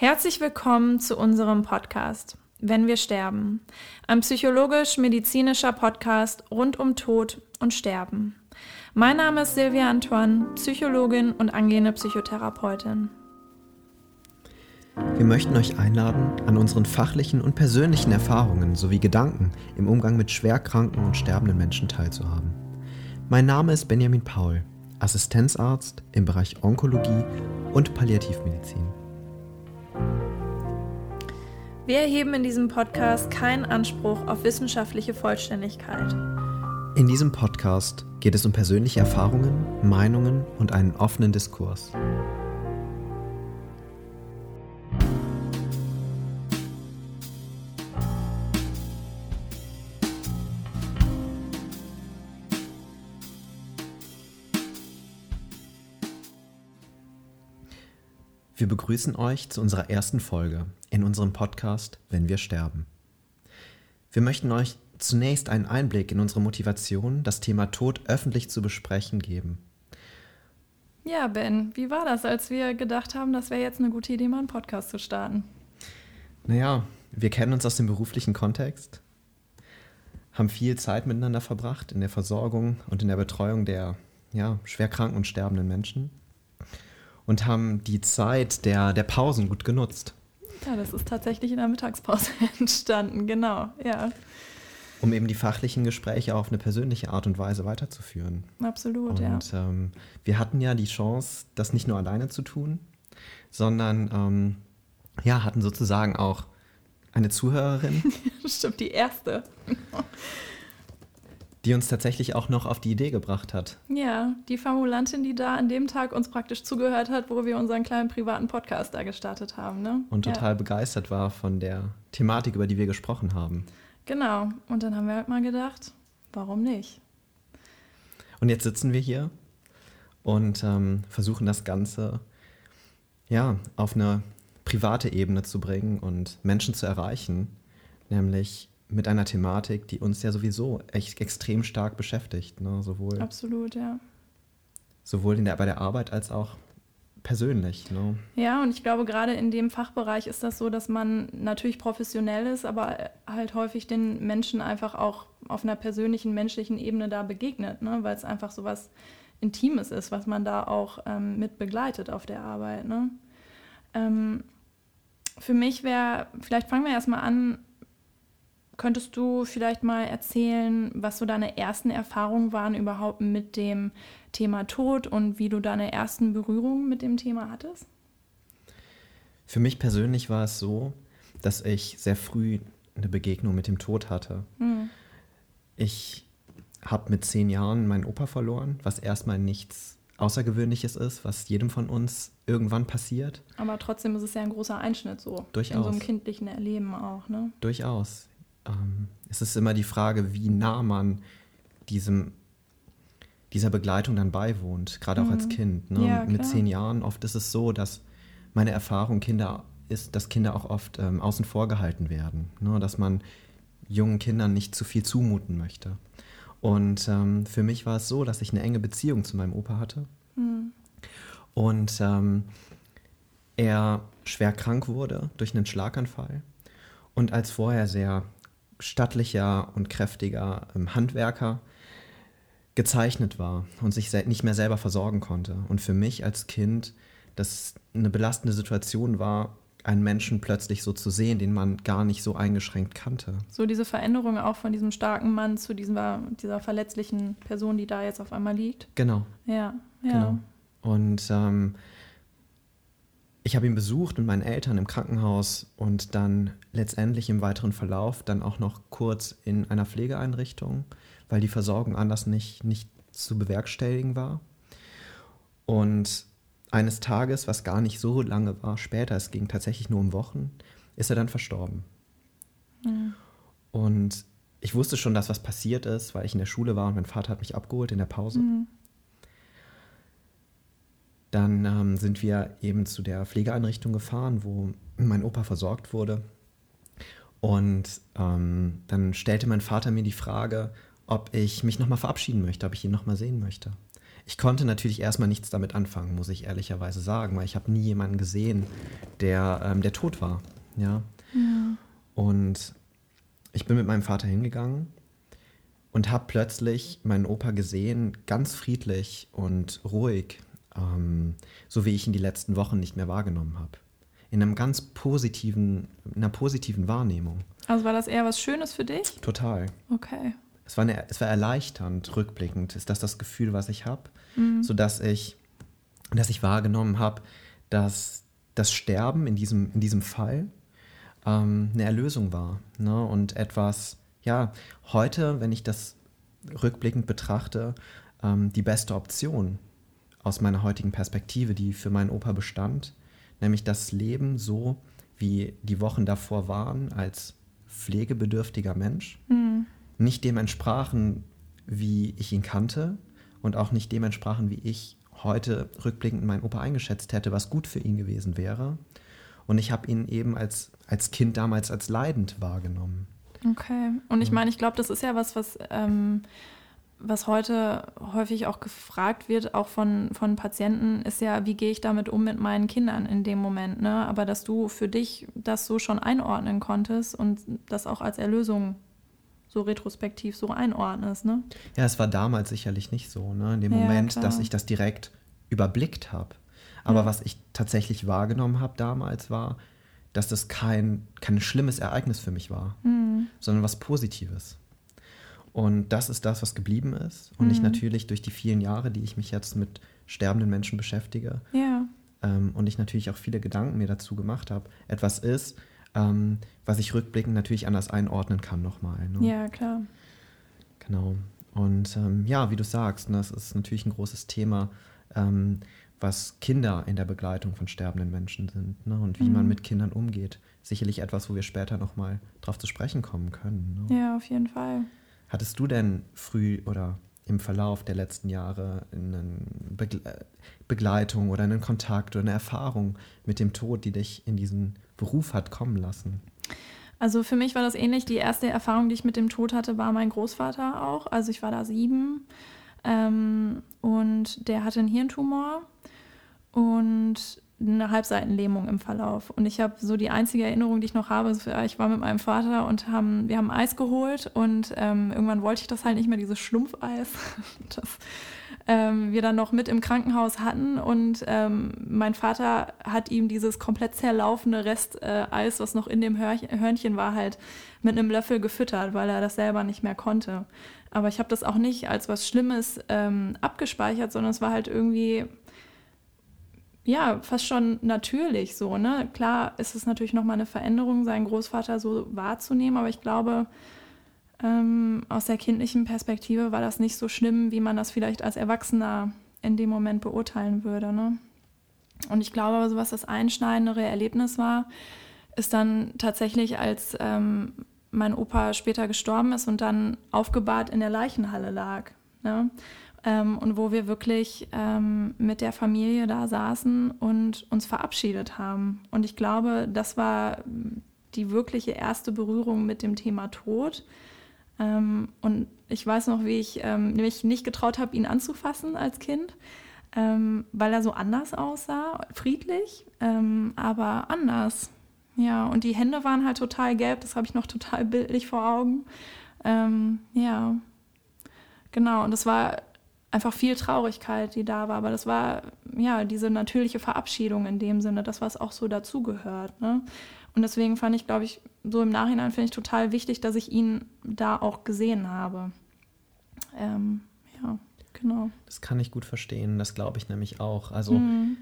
Herzlich willkommen zu unserem Podcast Wenn wir sterben, ein psychologisch-medizinischer Podcast rund um Tod und Sterben. Mein Name ist Silvia Antoine, Psychologin und angehende Psychotherapeutin. Wir möchten euch einladen, an unseren fachlichen und persönlichen Erfahrungen sowie Gedanken im Umgang mit schwerkranken und sterbenden Menschen teilzuhaben. Mein Name ist Benjamin Paul, Assistenzarzt im Bereich Onkologie und Palliativmedizin. Wir erheben in diesem Podcast keinen Anspruch auf wissenschaftliche Vollständigkeit. In diesem Podcast geht es um persönliche Erfahrungen, Meinungen und einen offenen Diskurs. Wir begrüßen euch zu unserer ersten Folge in unserem Podcast Wenn wir sterben. Wir möchten euch zunächst einen Einblick in unsere Motivation, das Thema Tod öffentlich zu besprechen, geben. Ja, Ben, wie war das, als wir gedacht haben, das wäre jetzt eine gute Idee, mal einen Podcast zu starten? Naja, wir kennen uns aus dem beruflichen Kontext, haben viel Zeit miteinander verbracht in der Versorgung und in der Betreuung der ja, schwerkranken und sterbenden Menschen und haben die Zeit der, der Pausen gut genutzt. Ja, das ist tatsächlich in der Mittagspause entstanden, genau, ja. Um eben die fachlichen Gespräche auf eine persönliche Art und Weise weiterzuführen. Absolut, und, ja. Und ähm, wir hatten ja die Chance, das nicht nur alleine zu tun, sondern ähm, ja, hatten sozusagen auch eine Zuhörerin. Stimmt, die erste die uns tatsächlich auch noch auf die Idee gebracht hat. Ja, die Formulantin, die da an dem Tag uns praktisch zugehört hat, wo wir unseren kleinen privaten Podcast da gestartet haben. Ne? Und total ja. begeistert war von der Thematik, über die wir gesprochen haben. Genau, und dann haben wir halt mal gedacht, warum nicht? Und jetzt sitzen wir hier und ähm, versuchen das Ganze ja, auf eine private Ebene zu bringen und Menschen zu erreichen, nämlich mit einer Thematik, die uns ja sowieso echt extrem stark beschäftigt. Ne? Sowohl, Absolut, ja. Sowohl in der, bei der Arbeit als auch persönlich. Ne? Ja, und ich glaube, gerade in dem Fachbereich ist das so, dass man natürlich professionell ist, aber halt häufig den Menschen einfach auch auf einer persönlichen, menschlichen Ebene da begegnet, ne? weil es einfach so was Intimes ist, was man da auch ähm, mit begleitet auf der Arbeit. Ne? Ähm, für mich wäre, vielleicht fangen wir erstmal an, Könntest du vielleicht mal erzählen, was so deine ersten Erfahrungen waren überhaupt mit dem Thema Tod und wie du deine ersten Berührungen mit dem Thema hattest? Für mich persönlich war es so, dass ich sehr früh eine Begegnung mit dem Tod hatte. Mhm. Ich habe mit zehn Jahren meinen Opa verloren, was erstmal nichts Außergewöhnliches ist, was jedem von uns irgendwann passiert. Aber trotzdem ist es ja ein großer Einschnitt so. Durchaus. In so einem kindlichen Erleben auch, ne? Durchaus ähm, es ist immer die Frage, wie nah man diesem, dieser Begleitung dann beiwohnt, gerade auch mhm. als Kind. Ne? Ja, Mit zehn Jahren oft ist es so, dass meine Erfahrung Kinder ist, dass Kinder auch oft ähm, außen vor gehalten werden, ne? dass man jungen Kindern nicht zu viel zumuten möchte. Und ähm, für mich war es so, dass ich eine enge Beziehung zu meinem Opa hatte. Mhm. Und ähm, er schwer krank wurde durch einen Schlaganfall und als vorher sehr stattlicher und kräftiger ähm, Handwerker gezeichnet war und sich nicht mehr selber versorgen konnte. Und für mich als Kind das eine belastende Situation war, einen Menschen plötzlich so zu sehen, den man gar nicht so eingeschränkt kannte. So diese Veränderung auch von diesem starken Mann zu dieser, dieser verletzlichen Person, die da jetzt auf einmal liegt. Genau. Ja, ja. Genau. Und ähm, ich habe ihn besucht mit meinen Eltern im Krankenhaus und dann letztendlich im weiteren Verlauf dann auch noch kurz in einer Pflegeeinrichtung, weil die Versorgung anders nicht, nicht zu bewerkstelligen war. Und eines Tages, was gar nicht so lange war, später, es ging tatsächlich nur um Wochen, ist er dann verstorben. Mhm. Und ich wusste schon, dass was passiert ist, weil ich in der Schule war und mein Vater hat mich abgeholt in der Pause. Mhm. Dann ähm, sind wir eben zu der Pflegeeinrichtung gefahren, wo mein Opa versorgt wurde. Und ähm, dann stellte mein Vater mir die Frage, ob ich mich nochmal verabschieden möchte, ob ich ihn nochmal sehen möchte. ich konnte natürlich erstmal nichts damit anfangen, muss ich ehrlicherweise sagen, weil ich habe nie jemanden gesehen, der, ähm, der tot war. Ja? ja. Und ich bin mit meinem Vater hingegangen und habe plötzlich meinen Opa gesehen, ganz friedlich und ruhig, ähm, so wie ich ihn die letzten Wochen nicht mehr wahrgenommen habe. In einem ganz positiven, einer positiven Wahrnehmung. Also war das eher was Schönes für dich? Total. Okay. Es war, eine, es war erleichternd, rückblickend, ist das das Gefühl, was ich habe, mhm. sodass ich, dass ich wahrgenommen habe, dass das Sterben in diesem, in diesem Fall ähm, eine Erlösung war. Ne? Und etwas, ja, heute, wenn ich das rückblickend betrachte, ähm, die beste Option aus meiner heutigen Perspektive, die für meinen Opa bestand, nämlich das Leben so, wie die Wochen davor waren, als pflegebedürftiger Mensch, mhm. nicht dem entsprachen, wie ich ihn kannte und auch nicht dem entsprachen, wie ich heute rückblickend meinen Opa eingeschätzt hätte, was gut für ihn gewesen wäre. Und ich habe ihn eben als, als Kind damals als leidend wahrgenommen. Okay. Und ich meine, ich glaube, das ist ja was, was, ähm, was heute häufig auch gefragt wird, auch von, von Patienten, ist ja, wie gehe ich damit um mit meinen Kindern in dem Moment, ne? Aber dass du für dich das so schon einordnen konntest und das auch als Erlösung so retrospektiv so einordnest, ne? Ja, es war damals sicherlich nicht so, ne? In dem ja, Moment, klar. dass ich das direkt überblickt habe. Aber ja. was ich tatsächlich wahrgenommen habe damals war, dass das kein, kein schlimmes Ereignis für mich war, mhm. sondern was Positives. Und das ist das, was geblieben ist. Und mhm. ich natürlich durch die vielen Jahre, die ich mich jetzt mit sterbenden Menschen beschäftige ja. ähm, und ich natürlich auch viele Gedanken mir dazu gemacht habe, etwas ist, ähm, was ich rückblickend natürlich anders einordnen kann nochmal. Ne? Ja, klar. Genau. Und ähm, ja, wie du sagst, ne, das ist natürlich ein großes Thema. Ähm, was Kinder in der Begleitung von sterbenden Menschen sind ne? und wie mhm. man mit Kindern umgeht. Sicherlich etwas, wo wir später nochmal drauf zu sprechen kommen können. Ne? Ja, auf jeden Fall. Hattest du denn früh oder im Verlauf der letzten Jahre eine Begle Begleitung oder einen Kontakt oder eine Erfahrung mit dem Tod, die dich in diesen Beruf hat kommen lassen? Also für mich war das ähnlich. Die erste Erfahrung, die ich mit dem Tod hatte, war mein Großvater auch. Also ich war da sieben ähm, und der hatte einen Hirntumor und eine Halbseitenlähmung im Verlauf. Und ich habe so die einzige Erinnerung, die ich noch habe, ich war mit meinem Vater und haben, wir haben Eis geholt und ähm, irgendwann wollte ich das halt nicht mehr, dieses Schlumpfeis, das ähm, wir dann noch mit im Krankenhaus hatten. Und ähm, mein Vater hat ihm dieses komplett zerlaufende Resteis, äh, was noch in dem Hör Hörnchen war, halt mit einem Löffel gefüttert, weil er das selber nicht mehr konnte. Aber ich habe das auch nicht als was Schlimmes ähm, abgespeichert, sondern es war halt irgendwie ja, fast schon natürlich so, ne? Klar ist es natürlich nochmal eine Veränderung, seinen Großvater so wahrzunehmen, aber ich glaube, ähm, aus der kindlichen Perspektive war das nicht so schlimm, wie man das vielleicht als Erwachsener in dem Moment beurteilen würde, ne? Und ich glaube, so was das einschneidendere Erlebnis war, ist dann tatsächlich, als ähm, mein Opa später gestorben ist und dann aufgebahrt in der Leichenhalle lag. Ne? Ähm, und wo wir wirklich ähm, mit der Familie da saßen und uns verabschiedet haben. Und ich glaube, das war die wirkliche erste Berührung mit dem Thema Tod. Ähm, und ich weiß noch, wie ich ähm, mich nicht getraut habe, ihn anzufassen als Kind, ähm, weil er so anders aussah, friedlich, ähm, aber anders. Ja, und die Hände waren halt total gelb, das habe ich noch total bildlich vor Augen. ja, genau. Und es war einfach viel Traurigkeit, die da war. Aber das war ja diese natürliche Verabschiedung in dem Sinne, das, was auch so dazugehört. Ne? Und deswegen fand ich, glaube ich, so im Nachhinein finde ich total wichtig, dass ich ihn da auch gesehen habe. Ähm, ja, genau. Das kann ich gut verstehen. Das glaube ich nämlich auch. Also, mhm.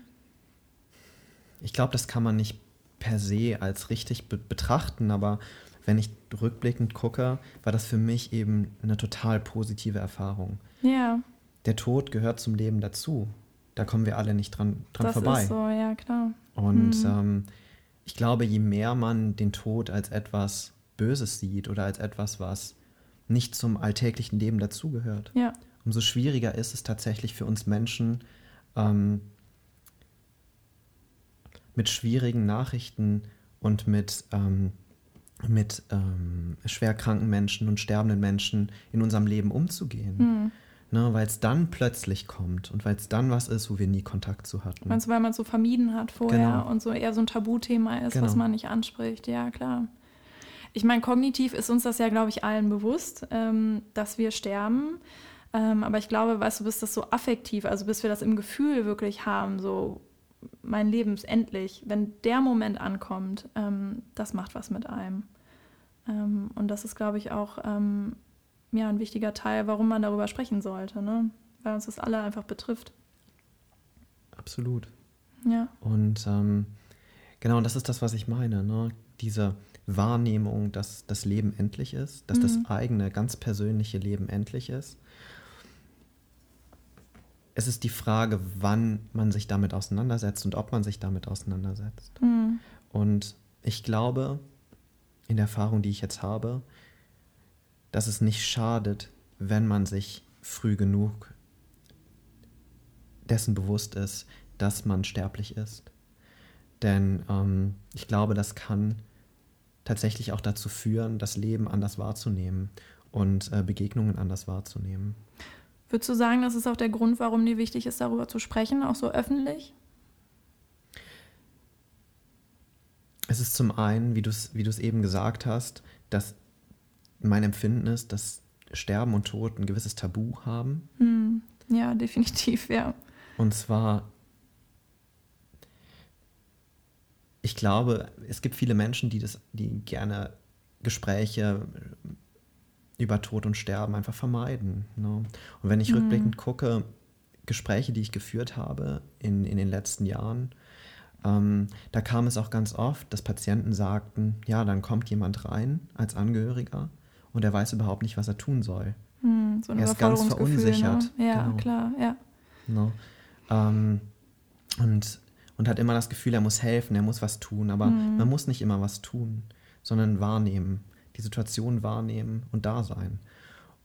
ich glaube, das kann man nicht per se als richtig be betrachten, aber wenn ich rückblickend gucke, war das für mich eben eine total positive Erfahrung. Ja der Tod gehört zum Leben dazu. Da kommen wir alle nicht dran, dran das vorbei. Ist so, ja, klar. Und mhm. ähm, ich glaube, je mehr man den Tod als etwas Böses sieht oder als etwas, was nicht zum alltäglichen Leben dazugehört, ja. umso schwieriger ist es tatsächlich für uns Menschen, ähm, mit schwierigen Nachrichten und mit, ähm, mit ähm, schwerkranken Menschen und sterbenden Menschen in unserem Leben umzugehen. Mhm Ne, weil es dann plötzlich kommt und weil es dann was ist, wo wir nie Kontakt zu hatten. Meinst du, weil man es so vermieden hat vorher genau. und so eher so ein Tabuthema ist, genau. was man nicht anspricht? Ja, klar. Ich meine, kognitiv ist uns das ja, glaube ich, allen bewusst, ähm, dass wir sterben. Ähm, aber ich glaube, weißt du, bis das so affektiv, also bis wir das im Gefühl wirklich haben, so mein Leben ist endlich, wenn der Moment ankommt, ähm, das macht was mit einem. Ähm, und das ist, glaube ich, auch ähm, ja, ein wichtiger Teil, warum man darüber sprechen sollte, ne? weil uns das alle einfach betrifft. Absolut. Ja. Und ähm, genau, das ist das, was ich meine. Ne? Diese Wahrnehmung, dass das Leben endlich ist, dass mhm. das eigene, ganz persönliche Leben endlich ist. Es ist die Frage, wann man sich damit auseinandersetzt und ob man sich damit auseinandersetzt. Mhm. Und ich glaube, in der Erfahrung, die ich jetzt habe, dass es nicht schadet, wenn man sich früh genug dessen bewusst ist, dass man sterblich ist. Denn ähm, ich glaube, das kann tatsächlich auch dazu führen, das Leben anders wahrzunehmen und äh, Begegnungen anders wahrzunehmen. Würdest du sagen, das ist auch der Grund, warum dir wichtig ist, darüber zu sprechen, auch so öffentlich? Es ist zum einen, wie du es wie eben gesagt hast, dass mein Empfinden ist, dass Sterben und Tod ein gewisses Tabu haben. Hm. Ja, definitiv, ja. Und zwar, ich glaube, es gibt viele Menschen, die das, die gerne Gespräche über Tod und Sterben einfach vermeiden. Ne? Und wenn ich mhm. rückblickend gucke, Gespräche, die ich geführt habe in, in den letzten Jahren, ähm, da kam es auch ganz oft, dass Patienten sagten, ja, dann kommt jemand rein als Angehöriger und er weiß überhaupt nicht, was er tun soll. Hm, so er ist ganz ne? verunsichert. Ne? Ja, genau. klar, ja. No. Ähm, und, und hat immer das Gefühl, er muss helfen, er muss was tun. Aber hm. man muss nicht immer was tun, sondern wahrnehmen, die Situation wahrnehmen und da sein.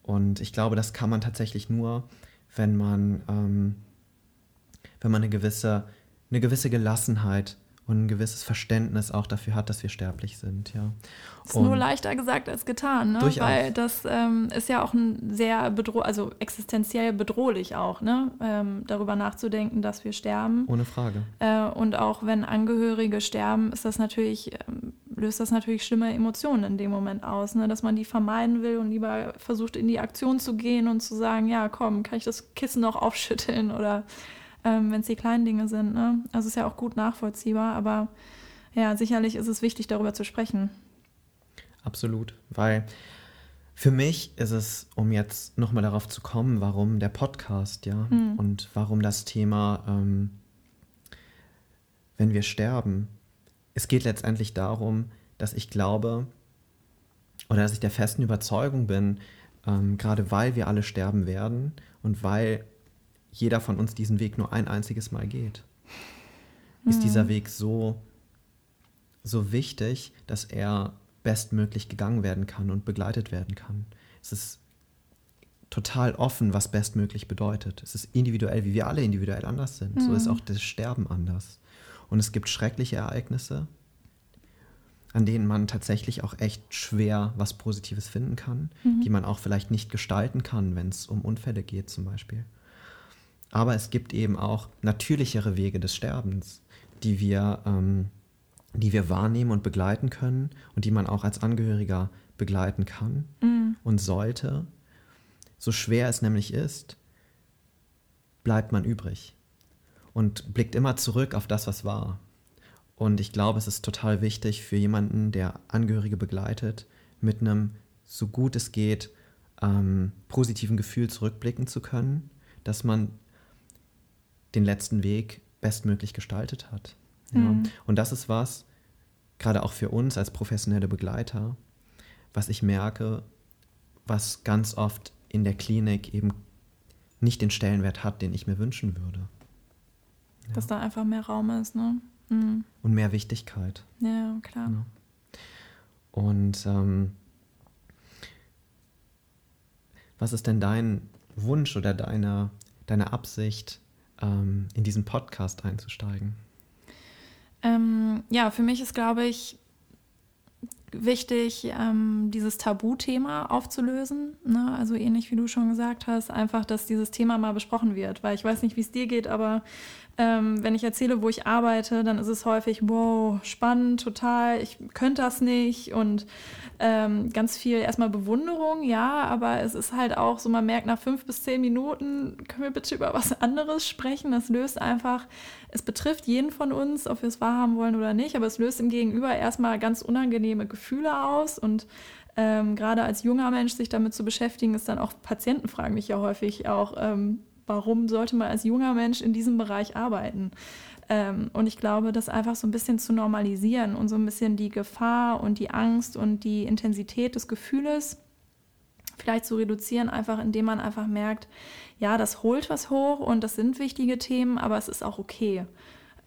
Und ich glaube, das kann man tatsächlich nur, wenn man, ähm, wenn man eine gewisse, eine gewisse Gelassenheit und ein gewisses Verständnis auch dafür hat, dass wir sterblich sind, ja. Ist und nur leichter gesagt als getan, ne? Durchaus. Weil das ähm, ist ja auch ein sehr bedroh also existenziell bedrohlich auch, ne? Ähm, darüber nachzudenken, dass wir sterben. Ohne Frage. Äh, und auch wenn Angehörige sterben, ist das natürlich, ähm, löst das natürlich schlimme Emotionen in dem Moment aus, ne? Dass man die vermeiden will und lieber versucht, in die Aktion zu gehen und zu sagen, ja, komm, kann ich das Kissen noch aufschütteln oder ähm, wenn es die kleinen Dinge sind. Ne? Also ist ja auch gut nachvollziehbar, aber ja, sicherlich ist es wichtig, darüber zu sprechen. Absolut, weil für mich ist es, um jetzt nochmal darauf zu kommen, warum der Podcast, ja, hm. und warum das Thema, ähm, wenn wir sterben, es geht letztendlich darum, dass ich glaube oder dass ich der festen Überzeugung bin, ähm, gerade weil wir alle sterben werden und weil jeder von uns diesen Weg nur ein einziges Mal geht, mhm. ist dieser Weg so, so wichtig, dass er bestmöglich gegangen werden kann und begleitet werden kann. Es ist total offen, was bestmöglich bedeutet. Es ist individuell, wie wir alle individuell anders sind. Mhm. So ist mhm. auch das Sterben anders. Und es gibt schreckliche Ereignisse, an denen man tatsächlich auch echt schwer was Positives finden kann, mhm. die man auch vielleicht nicht gestalten kann, wenn es um Unfälle geht zum Beispiel. Aber es gibt eben auch natürlichere Wege des Sterbens, die wir, ähm, die wir wahrnehmen und begleiten können und die man auch als Angehöriger begleiten kann mhm. und sollte. So schwer es nämlich ist, bleibt man übrig und blickt immer zurück auf das, was war. Und ich glaube, es ist total wichtig für jemanden, der Angehörige begleitet, mit einem, so gut es geht, ähm, positiven Gefühl zurückblicken zu können, dass man den letzten Weg bestmöglich gestaltet hat. Ja. Mhm. Und das ist was, gerade auch für uns als professionelle Begleiter, was ich merke, was ganz oft in der Klinik eben nicht den Stellenwert hat, den ich mir wünschen würde. Ja. Dass da einfach mehr Raum ist, ne? Mhm. Und mehr Wichtigkeit. Ja, klar. Ja. Und ähm, was ist denn dein Wunsch oder deine, deine Absicht ähm, in diesen Podcast einzusteigen? Ähm, ja, für mich ist, glaube ich, wichtig, ähm, dieses Tabuthema aufzulösen. Ne? Also ähnlich wie du schon gesagt hast, einfach, dass dieses Thema mal besprochen wird. Weil ich weiß nicht, wie es dir geht, aber ähm, wenn ich erzähle, wo ich arbeite, dann ist es häufig, wow, spannend, total, ich könnte das nicht und ähm, ganz viel erstmal Bewunderung, ja, aber es ist halt auch so, man merkt nach fünf bis zehn Minuten, können wir bitte über was anderes sprechen? Das löst einfach, es betrifft jeden von uns, ob wir es wahrhaben wollen oder nicht, aber es löst im Gegenüber erstmal ganz unangenehme Gefühle aus und ähm, gerade als junger Mensch sich damit zu beschäftigen, ist dann auch, Patienten fragen mich ja häufig auch, ähm, warum sollte man als junger Mensch in diesem Bereich arbeiten? Ähm, und ich glaube, das einfach so ein bisschen zu normalisieren und so ein bisschen die Gefahr und die Angst und die Intensität des Gefühles vielleicht zu reduzieren, einfach indem man einfach merkt, ja, das holt was hoch und das sind wichtige Themen, aber es ist auch okay.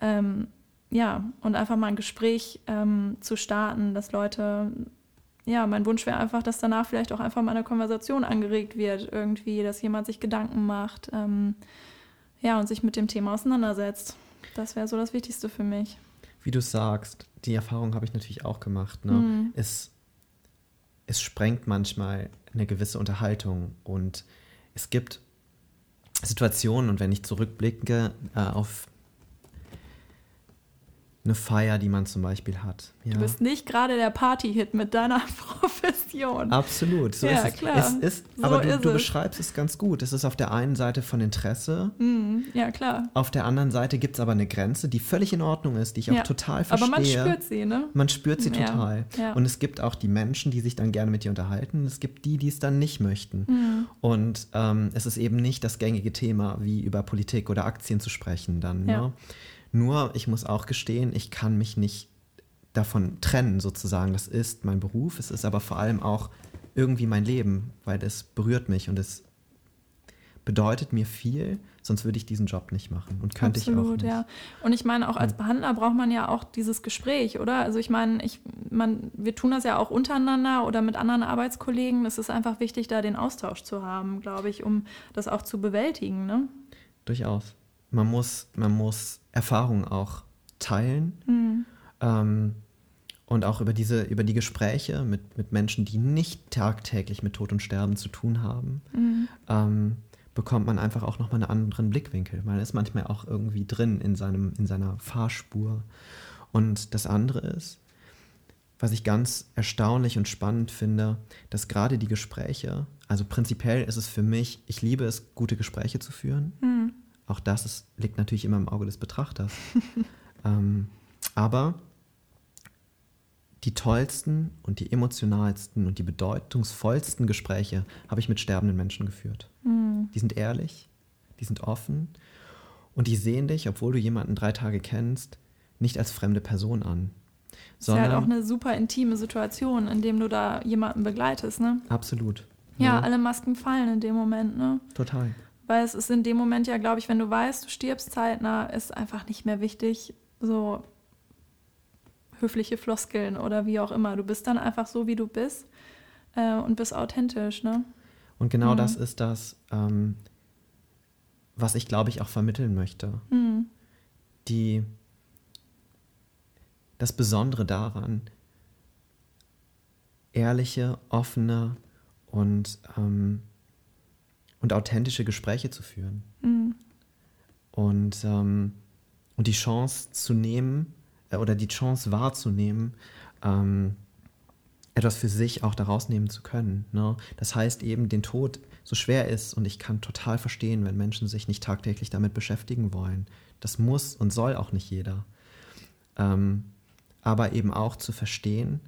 Ähm, ja, und einfach mal ein Gespräch ähm, zu starten, dass Leute ja, mein Wunsch wäre einfach, dass danach vielleicht auch einfach mal eine Konversation angeregt wird, irgendwie, dass jemand sich Gedanken macht, ähm, ja, und sich mit dem Thema auseinandersetzt. Das wäre so das Wichtigste für mich. Wie du sagst, die Erfahrung habe ich natürlich auch gemacht. Ne? Mhm. Es, es sprengt manchmal eine gewisse Unterhaltung und es gibt Situationen, und wenn ich zurückblicke äh, auf eine Feier, die man zum Beispiel hat. Ja. Du bist nicht gerade der Party-Hit mit deiner Profession. Absolut, so ja, ist klar. es. Ist, so aber du, du beschreibst es ganz gut. Es ist auf der einen Seite von Interesse. Mm, ja, klar. Auf der anderen Seite gibt es aber eine Grenze, die völlig in Ordnung ist, die ich auch ja. total verstehe. Aber man spürt sie, ne? Man spürt sie total. Und es gibt auch die Menschen, die sich dann gerne mit dir unterhalten. Es gibt die, die es dann nicht möchten. Mm. Und ähm, es ist eben nicht das gängige Thema, wie über Politik oder Aktien zu sprechen dann. Ne? Nur, ich muss auch gestehen, ich kann mich nicht davon trennen, sozusagen. Das ist mein Beruf, es ist aber vor allem auch irgendwie mein Leben, weil es berührt mich und es bedeutet mir viel, sonst würde ich diesen Job nicht machen und könnte Absolut, ich auch nicht. ja. Und ich meine, auch als Behandler braucht man ja auch dieses Gespräch, oder? Also ich meine, ich, man, wir tun das ja auch untereinander oder mit anderen Arbeitskollegen. Es ist einfach wichtig, da den Austausch zu haben, glaube ich, um das auch zu bewältigen, ne? Durchaus man muss, man muss Erfahrungen auch teilen. Mhm. Ähm, und auch über diese, über die Gespräche mit, mit Menschen, die nicht tagtäglich mit Tod und Sterben zu tun haben, mhm. ähm, bekommt man einfach auch nochmal einen anderen Blickwinkel. Man ist manchmal auch irgendwie drin in, seinem, in seiner Fahrspur. Und das andere ist, was ich ganz erstaunlich und spannend finde, dass gerade die Gespräche, also prinzipiell ist es für mich, ich liebe es, gute Gespräche zu führen. Mhm. Auch das ist, liegt natürlich immer im Auge des Betrachters. ähm, aber die tollsten und die emotionalsten und die bedeutungsvollsten Gespräche habe ich mit sterbenden Menschen geführt. Mhm. Die sind ehrlich, die sind offen und die sehen dich, obwohl du jemanden drei Tage kennst, nicht als fremde Person an. Das ist ja halt auch eine super intime Situation, in dem du da jemanden begleitest, ne? Absolut. Ja, ja, alle Masken fallen in dem Moment, ne? Total. Weil es ist in dem Moment ja, glaube ich, wenn du weißt, du stirbst zeitnah, ist einfach nicht mehr wichtig, so höfliche Floskeln oder wie auch immer. Du bist dann einfach so, wie du bist äh, und bist authentisch, ne? Und genau mhm. das ist das, ähm, was ich, glaube ich, auch vermitteln möchte. Mhm. Die, das Besondere daran, ehrliche, offene und ähm, und authentische Gespräche zu führen. Mhm. Und, ähm, und die Chance zu nehmen äh, oder die Chance wahrzunehmen, ähm, etwas für sich auch daraus nehmen zu können. Ne? Das heißt eben, den Tod so schwer ist und ich kann total verstehen, wenn Menschen sich nicht tagtäglich damit beschäftigen wollen. Das muss und soll auch nicht jeder. Ähm, aber eben auch zu verstehen,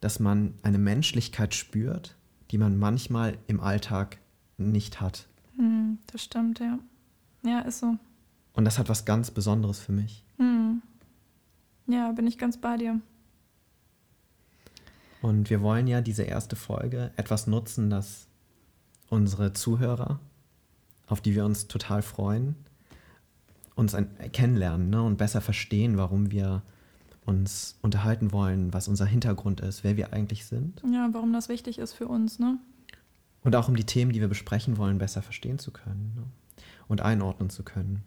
dass man eine Menschlichkeit spürt, die man manchmal im Alltag nicht hat. Hm, das stimmt, ja. Ja, ist so. Und das hat was ganz Besonderes für mich. Hm. Ja, bin ich ganz bei dir. Und wir wollen ja diese erste Folge etwas nutzen, das unsere Zuhörer, auf die wir uns total freuen, uns ein, kennenlernen ne, und besser verstehen, warum wir uns unterhalten wollen, was unser Hintergrund ist, wer wir eigentlich sind. Ja, warum das wichtig ist für uns, ne? Und auch um die Themen, die wir besprechen wollen, besser verstehen zu können ne? und einordnen zu können.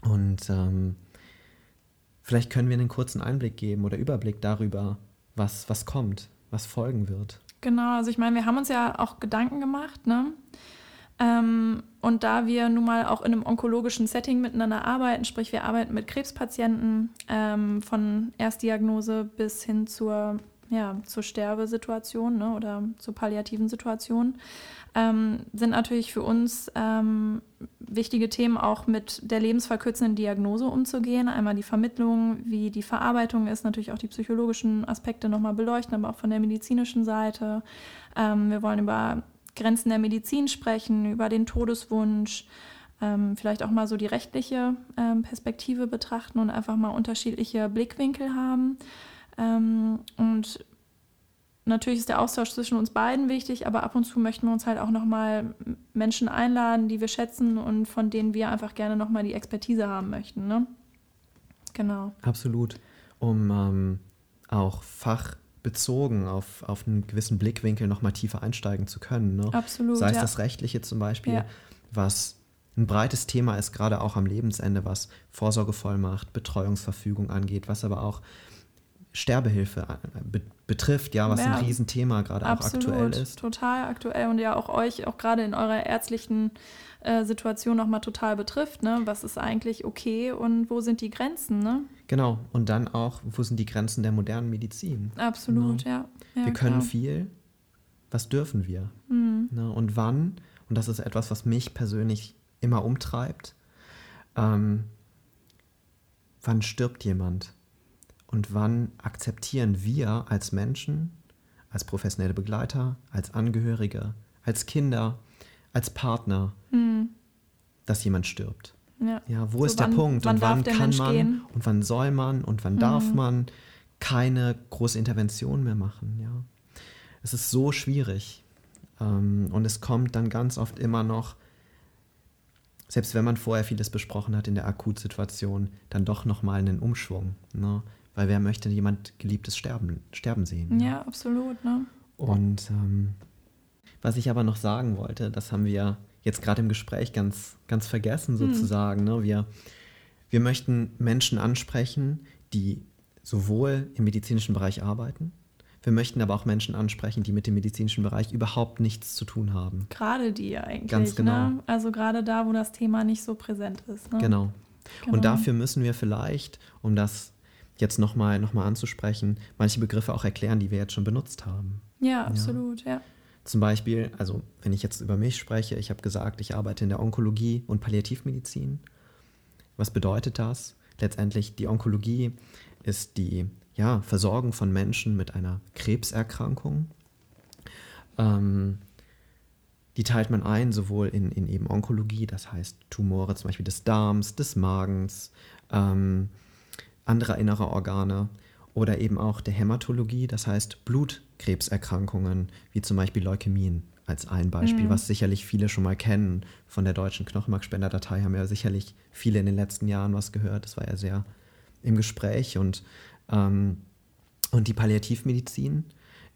Und ähm, vielleicht können wir einen kurzen Einblick geben oder Überblick darüber, was, was kommt, was folgen wird. Genau, also ich meine, wir haben uns ja auch Gedanken gemacht, ne? Ähm, und da wir nun mal auch in einem onkologischen Setting miteinander arbeiten, sprich wir arbeiten mit Krebspatienten ähm, von Erstdiagnose bis hin zur, ja, zur Sterbesituation ne, oder zur palliativen Situation, ähm, sind natürlich für uns ähm, wichtige Themen auch mit der lebensverkürzenden Diagnose umzugehen. Einmal die Vermittlung, wie die Verarbeitung ist, natürlich auch die psychologischen Aspekte nochmal beleuchten, aber auch von der medizinischen Seite. Ähm, wir wollen über Grenzen der Medizin sprechen, über den Todeswunsch, ähm, vielleicht auch mal so die rechtliche ähm, Perspektive betrachten und einfach mal unterschiedliche Blickwinkel haben. Ähm, und natürlich ist der Austausch zwischen uns beiden wichtig, aber ab und zu möchten wir uns halt auch nochmal Menschen einladen, die wir schätzen und von denen wir einfach gerne nochmal die Expertise haben möchten. Ne? Genau. Absolut. Um ähm, auch Fach bezogen auf, auf einen gewissen Blickwinkel noch mal tiefer einsteigen zu können. Ne? Absolut. Sei es ja. das Rechtliche zum Beispiel, Ja. was ein breites Thema ist, gerade auch am Lebensende, was Vorsorgevollmacht, Betreuungsverfügung angeht, was aber auch Sterbehilfe äh, be betrifft, ja, was Ja. ein Riesenthema gerade auch aktuell ist. total aktuell und ja auch euch, auch gerade in eurer ärztlichen äh, Situation nochmal total betrifft. Ne? Was ist eigentlich okay und wo sind die Grenzen? Ne? Genau. Und dann auch, wo sind die Grenzen der modernen Medizin? Absolut, ja. ja. wir können klar. viel. Was dürfen wir? Mhm. Ne? Und wann? Und das ist etwas, was mich persönlich immer umtreibt. Ähm, wann stirbt jemand? Und wann akzeptieren wir als Menschen, als professionelle Begleiter, als Angehörige, als Kinder, als Partner, Mhm. dass jemand stirbt? Ja. Ja, wo So, ist der wann- Punkt? wann und darf wann der kann Mensch man gehen? und wann soll man und wann darf Mhm. man keine große Intervention mehr machen? Ja, es ist so schwierig ähm, und es kommt dann ganz oft immer noch, selbst wenn man vorher vieles besprochen hat in der Akutsituation, dann doch noch mal einen Umschwung, ne? Weil wer möchte jemand geliebtes sterben, sterben sehen? ja, absolut. Ne? Und ähm, was ich aber noch sagen wollte, das haben wir jetzt gerade im Gespräch ganz, ganz vergessen Hm. sozusagen. Ne? Wir, wir möchten Menschen ansprechen, die sowohl im medizinischen Bereich arbeiten, wir möchten aber auch Menschen ansprechen, die mit dem medizinischen Bereich überhaupt nichts zu tun haben. Gerade die eigentlich. Ganz genau. Ne? Also gerade da, wo das Thema nicht so präsent ist. Ne? Genau. Genau. Und dafür müssen wir vielleicht, um das jetzt nochmal noch mal anzusprechen, manche Begriffe auch erklären, die wir jetzt schon benutzt haben. Ja, absolut, ja. Zum Beispiel, also wenn ich jetzt über mich spreche, ich habe gesagt, ich arbeite in der Onkologie und Palliativmedizin. Was bedeutet das? Letztendlich, die Onkologie ist die ja, Versorgung von Menschen mit einer Krebserkrankung. Ähm, die teilt man ein, sowohl in, in eben Onkologie, das heißt Tumore zum Beispiel des Darms, des Magens, ähm, anderer innerer Organe oder eben auch der Hämatologie, das heißt Blutkrebserkrankungen, wie zum Beispiel Leukämien als ein Beispiel, was sicherlich viele schon mal kennen. Von der deutschen Knochenmarkspenderdatei haben ja sicherlich viele in den letzten Jahren was gehört. Das war ja sehr im Gespräch. Und, ähm, und die Palliativmedizin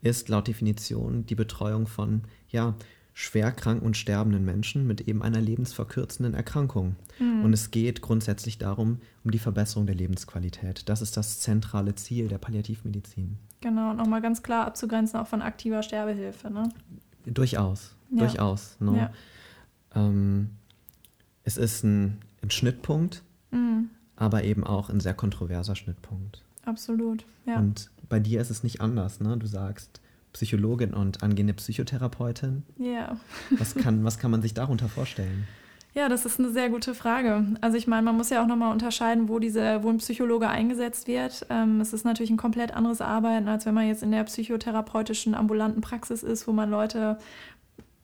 ist laut Definition die Betreuung von ja, schwerkranken und sterbenden Menschen mit eben einer lebensverkürzenden Erkrankung. Und es geht grundsätzlich darum, um die Verbesserung der Lebensqualität. Das ist das zentrale Ziel der Palliativmedizin. Genau, nochmal ganz klar abzugrenzen auch von aktiver Sterbehilfe. Ne? Durchaus, Ja. durchaus. Ne? Ja. Ähm, es ist ein, ein Schnittpunkt, Mhm. aber eben auch ein sehr kontroverser Schnittpunkt. Absolut, ja. Und bei dir ist es nicht anders. Ne? Du sagst Psychologin und angehende Psychotherapeutin. ja. Was kann, was kann man sich darunter vorstellen? Ja, das ist eine sehr gute Frage. Also ich meine, man muss ja auch nochmal unterscheiden, wo diese, wo ein Psychologe eingesetzt wird. Ähm, es ist natürlich ein komplett anderes Arbeiten, als wenn man jetzt in der psychotherapeutischen ambulanten Praxis ist, wo man Leute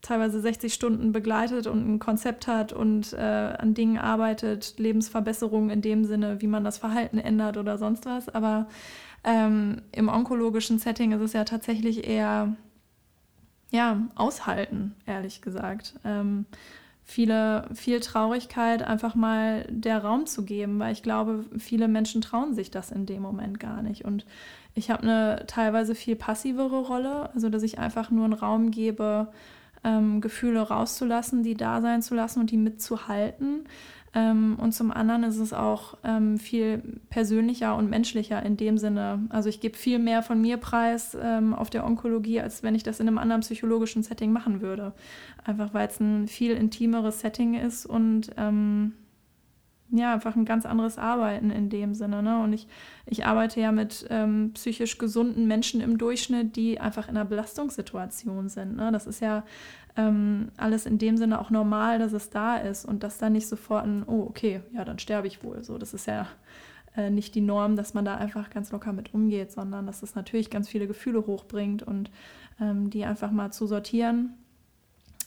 teilweise 60 Stunden begleitet und ein Konzept hat und äh, an Dingen arbeitet, Lebensverbesserungen in dem Sinne, wie man das Verhalten ändert oder sonst was. Aber ähm, im onkologischen Setting ist es ja tatsächlich eher ja, aushalten, ehrlich gesagt. Ähm, viele, viel Traurigkeit einfach mal der Raum zu geben, weil ich glaube, viele Menschen trauen sich das in dem Moment gar nicht. Und ich habe eine teilweise viel passivere Rolle, also dass ich einfach nur einen Raum gebe, ähm, Gefühle rauszulassen, die da sein zu lassen und die mitzuhalten. Ähm, und zum anderen ist es auch ähm, viel persönlicher und menschlicher in dem Sinne. Also ich gebe viel mehr von mir preis ähm, auf der Onkologie, als wenn ich das in einem anderen psychologischen Setting machen würde. Einfach weil es ein viel intimeres Setting ist und ähm, ja, einfach ein ganz anderes Arbeiten in dem Sinne. Ne? Und ich, ich arbeite ja mit ähm, psychisch gesunden Menschen im Durchschnitt, die einfach in einer Belastungssituation sind. Ne? Das ist ja ähm, alles in dem Sinne auch normal, dass es da ist und dass dann nicht sofort ein, oh, okay, ja, dann sterbe ich wohl. So, das ist ja äh, nicht die Norm, dass man da einfach ganz locker mit umgeht, sondern dass es natürlich ganz viele Gefühle hochbringt und ähm, die einfach mal zu sortieren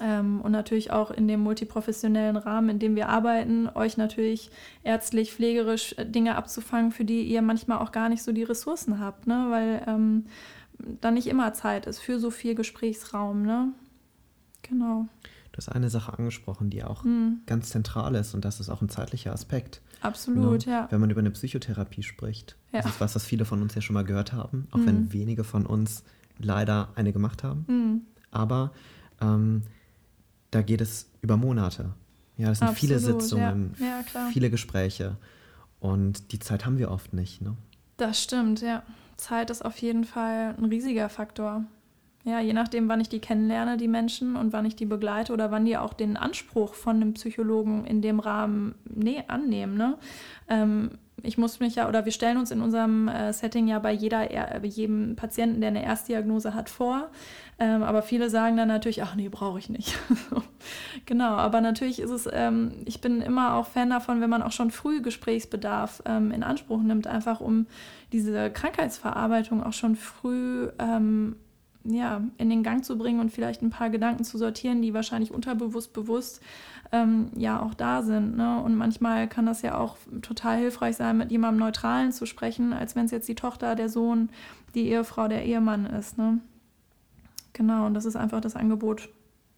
ähm, und natürlich auch in dem multiprofessionellen Rahmen, in dem wir arbeiten, euch natürlich ärztlich, pflegerisch äh, Dinge abzufangen, für die ihr manchmal auch gar nicht so die Ressourcen habt, ne? weil ähm, da nicht immer Zeit ist für so viel Gesprächsraum. Ne? Genau. Du hast eine Sache angesprochen, die auch mhm. ganz zentral ist und das ist auch ein zeitlicher Aspekt. Absolut, ne? ja. Wenn man über eine Psychotherapie spricht, ja. das ist was, was viele von uns ja schon mal gehört haben, auch mhm. wenn wenige von uns leider eine gemacht haben. Mhm. Aber ähm, da geht es über Monate. Ja, das sind Absolut, viele Sitzungen, ja. Ja, viele Gespräche. Und die Zeit haben wir oft nicht. Ne? Das stimmt, ja. Zeit ist auf jeden Fall ein riesiger Faktor. Ja, je nachdem, wann ich die kennenlerne, die Menschen, und wann ich die begleite oder wann die auch den Anspruch von einem Psychologen in dem Rahmen nee, annehmen. Ne? Ähm, ich muss mich ja, oder wir stellen uns in unserem äh, Setting ja bei jeder, bei jedem Patienten, der eine Erstdiagnose hat, vor. Ähm, aber viele sagen dann natürlich, ach nee, brauche ich nicht. genau, aber natürlich ist es, ähm, ich bin immer auch Fan davon, wenn man auch schon früh Gesprächsbedarf ähm, in Anspruch nimmt, einfach um diese Krankheitsverarbeitung auch schon früh ähm, ja, in den Gang zu bringen und vielleicht ein paar Gedanken zu sortieren, die wahrscheinlich unterbewusst, bewusst ähm, ja auch da sind. Ne? Und manchmal kann das ja auch total hilfreich sein, mit jemandem Neutralen zu sprechen, als wenn es jetzt die Tochter, der Sohn, die Ehefrau, der Ehemann ist. Ne? Genau, und das ist einfach das Angebot,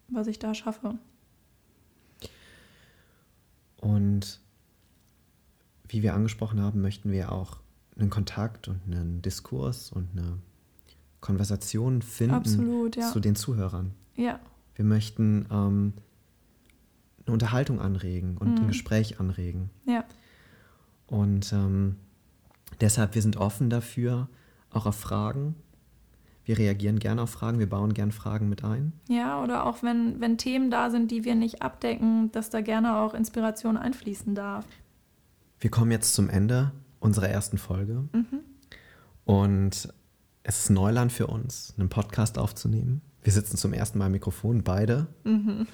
was ich da schaffe. Und wie wir angesprochen haben, möchten wir auch einen Kontakt und einen Diskurs und eine Konversation finden Absolut, ja. zu den Zuhörern. Ja. Wir möchten ähm, eine Unterhaltung anregen und mhm. ein Gespräch anregen. Ja. Und ähm, deshalb, wir sind offen dafür, auch auf Fragen. Wir reagieren gerne auf Fragen, wir bauen gerne Fragen mit ein. Ja, oder auch wenn, wenn Themen da sind, die wir nicht abdecken, dass da gerne auch Inspiration einfließen darf. Wir kommen jetzt zum Ende unserer ersten Folge. Mhm. Und es ist Neuland für uns, einen Podcast aufzunehmen. Wir sitzen zum ersten Mal im Mikrofon, beide. Mhm.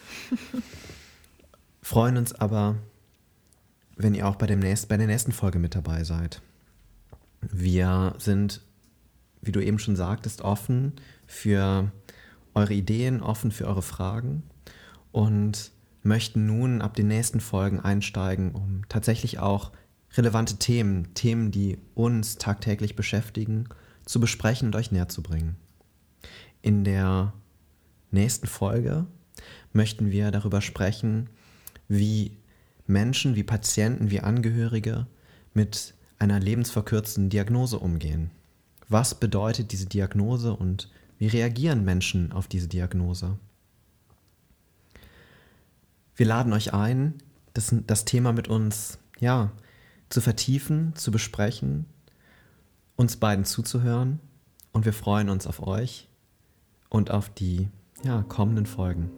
Freuen uns aber, wenn ihr auch bei, dem nächsten, bei der nächsten Folge mit dabei seid. Wir sind, wie du eben schon sagtest, offen für eure Ideen, offen für eure Fragen und möchten nun ab den nächsten Folgen einsteigen, um tatsächlich auch relevante Themen, Themen, die uns tagtäglich beschäftigen, zu besprechen und euch näher zu bringen. In der nächsten Folge möchten wir darüber sprechen, wie Menschen, wie Patienten, wie Angehörige mit einer lebensverkürzenden Diagnose umgehen. Was bedeutet diese Diagnose und wie reagieren Menschen auf diese Diagnose? Wir laden euch ein, das, das Thema mit uns ja, zu vertiefen, zu besprechen uns beiden zuzuhören und wir freuen uns auf euch und auf die ja, kommenden Folgen.